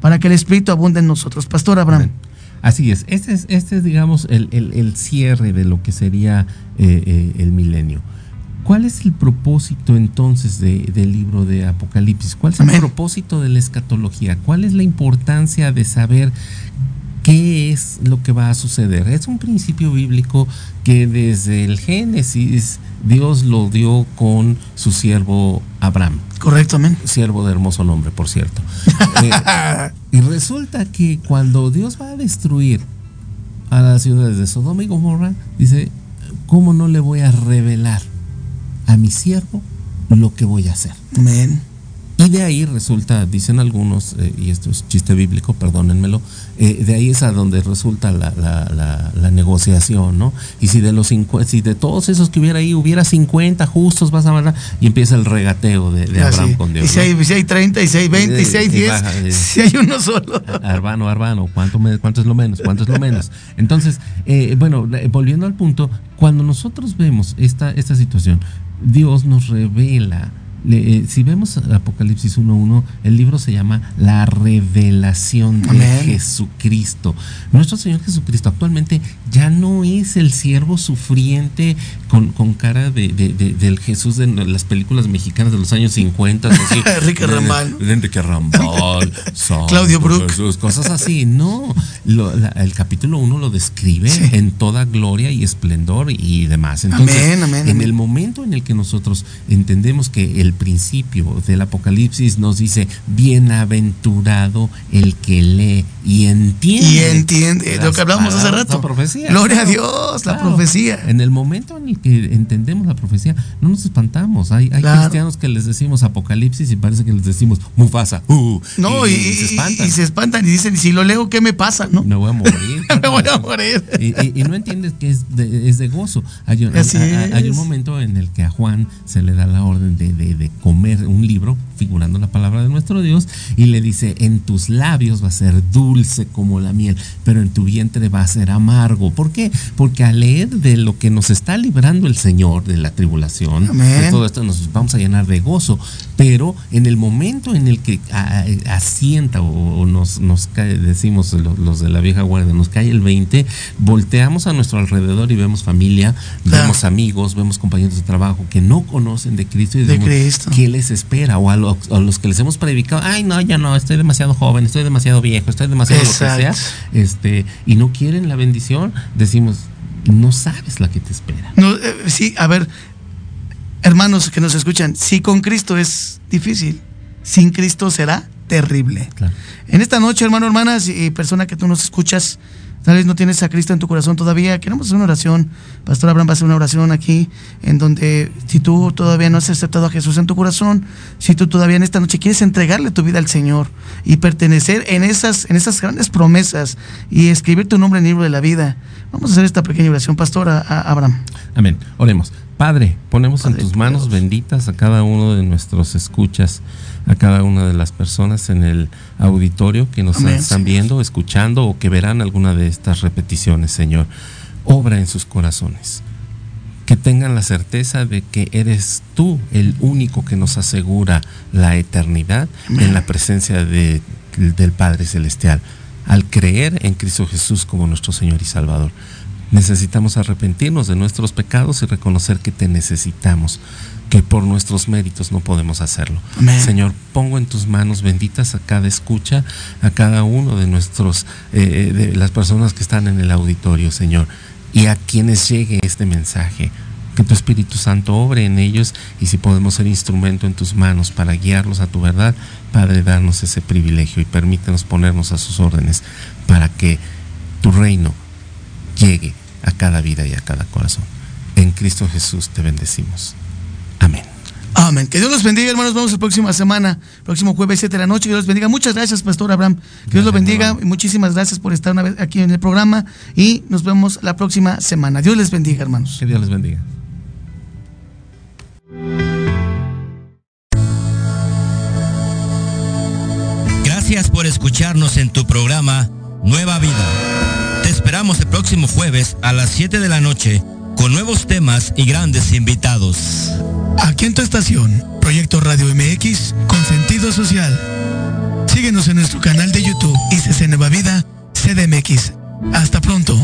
para que el Espíritu abunde en nosotros. Pastor Abraham. Así es, este es, este es digamos, el, el- el cierre de lo que sería eh, eh, el milenio. ¿Cuál es el propósito entonces de- del libro de Apocalipsis? ¿Cuál es el propósito de la escatología? ¿Cuál es la importancia de saber qué es lo que va a suceder? Es un principio bíblico que desde el Génesis Dios lo dio con su siervo Abraham. Correcto, amén. Siervo de hermoso nombre, por cierto. Eh, y resulta que cuando Dios va a destruir a las ciudades de Sodoma y Gomorra, dice, ¿cómo no le voy a revelar a mi siervo lo que voy a hacer? Amén. Y de ahí resulta, dicen algunos, eh, y esto es chiste bíblico, perdónenmelo, eh, de ahí es a donde resulta la, la- la- la negociación, ¿no? Y si de los cincu- si de todos esos que hubiera ahí hubiera 50 justos, vas a ver, y empieza el regateo de, de Ah, Abraham con Dios. Y si ¿no? hay, si hay 30, y si hay 20, y si hay Y 10, baja, eh. si hay uno solo. Arbano, Arbano, ¿cuánto, me- ¿cuánto es lo menos? ¿Cuánto es lo menos? Entonces, eh, bueno, eh, volviendo al punto, cuando nosotros vemos esta, esta situación, Dios nos revela. Le- eh, si vemos Apocalipsis 1.1, el libro se llama La revelación de Amén. Jesucristo. Nuestro Señor Jesucristo actualmente ya no es el siervo sufriente con, con cara de, de- de- del Jesús de las películas mexicanas de los años 50. así, Enrique de Enrique Santo Claudio Brook. Jesús, cosas así. No, Lo- la- el capítulo 1 lo describe en toda gloria y esplendor y demás. Entonces, Amén, amén, en amén. el momento en el que nosotros entendemos que el principio del Apocalipsis nos dice, bienaventurado el que lee y entiende. Y entiende lo que hablamos hace rato. La profecía. Gloria a claro, Dios, la profecía. En el momento en el que entendemos la profecía, no nos espantamos. Hay, hay Claro. cristianos que les decimos Apocalipsis y parece que les decimos Mufasa. uh, No, y, y se espantan. y se espantan y dicen, y si lo leo, ¿qué me pasa? ¿No? Me voy a morir. me voy a morir. Y, no entiendes que es de, es de gozo. Hay un, hay momento en el que a Juan se le da la orden de, de- de comer un libro, figurando la palabra de nuestro Dios, y le dice, en tus labios va a ser dulce como la miel, pero en tu vientre va a ser amargo. ¿Por qué? Porque al leer de lo que nos está librando el Señor de la tribulación, Amén. de todo esto nos vamos a llenar de gozo, pero en el momento en el que asienta o, nos, nos cae, decimos lo- los, de la vieja guardia, nos cae el 20, volteamos a nuestro alrededor y vemos familia, Claro. vemos amigos, vemos compañeros de trabajo que no conocen de Cristo y De ¿qué les espera? O a, lo- a los que les hemos predicado, ay no, ya no, estoy demasiado joven, estoy demasiado viejo, estoy demasiado lo que sea, este, y no quieren la bendición, decimos, no sabes la que te espera. No, eh, sí, a ver, hermanos que nos escuchan, si con Cristo es difícil, sin Cristo será terrible. En esta noche, hermano, hermanas y persona que tú nos escuchas, tal vez no tienes a Cristo en tu corazón todavía, queremos hacer una oración. Pastor Abraham va a hacer una oración aquí, en donde si tú todavía no has aceptado a Jesús en tu corazón, si tú todavía en esta noche quieres entregarle tu vida al Señor y pertenecer en esas, en esas grandes promesas y escribir tu nombre en el libro de la vida, vamos a hacer esta pequeña oración, Pastor Abraham. Amén. Oremos. Padre, ponemos en tus manos benditas a cada uno de nuestros escuchas, a cada una de las personas en el auditorio que nos están viendo, escuchando o que verán alguna de estas repeticiones, Señor. Obra en sus corazones. Que tengan la certeza de que eres tú el único que nos asegura la eternidad en la presencia de, del Padre Celestial, al creer en Cristo Jesús como nuestro Señor y Salvador. Necesitamos arrepentirnos de nuestros pecados y reconocer que te necesitamos, que por nuestros méritos no podemos hacerlo. Señor, pongo en tus manos benditas a cada escucha, a cada uno de nuestros, eh, de las personas que están en el auditorio, Señor, y a quienes llegue este mensaje. Que tu Espíritu Santo obre en ellos y si podemos ser instrumento en tus manos para guiarlos a tu verdad, Padre, darnos ese privilegio y permítenos ponernos a sus órdenes para que tu reino llegue a cada vida y a cada corazón. En Cristo Jesús te bendecimos. Amén. Amén. Que Dios los bendiga, hermanos. Vamos la próxima semana, próximo jueves 7 de la noche. Que Dios los bendiga. Muchas gracias, Pastor Abraham. Que Dios los bendiga. Y muchísimas gracias por estar una vez aquí en el programa. Y nos vemos la próxima semana. Dios les bendiga, hermanos. Que Dios les bendiga. Gracias por escucharnos en tu programa Nueva Vida. Te esperamos el próximo jueves a las 7 de la noche con nuevos temas y grandes invitados. Aquí en tu estación, Proyecto Radio MX con sentido social. Síguenos en nuestro canal de YouTube y Nueva Vida CDMX. Hasta pronto.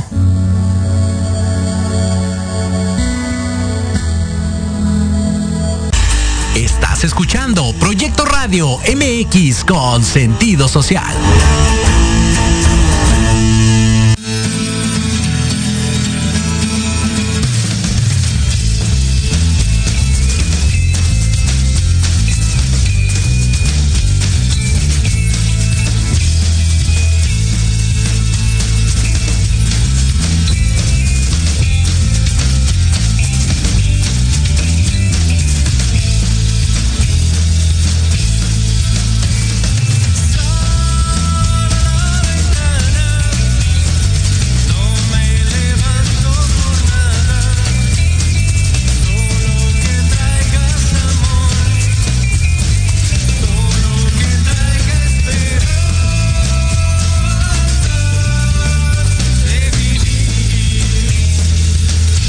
Estás escuchando Proyecto Radio MX con sentido social.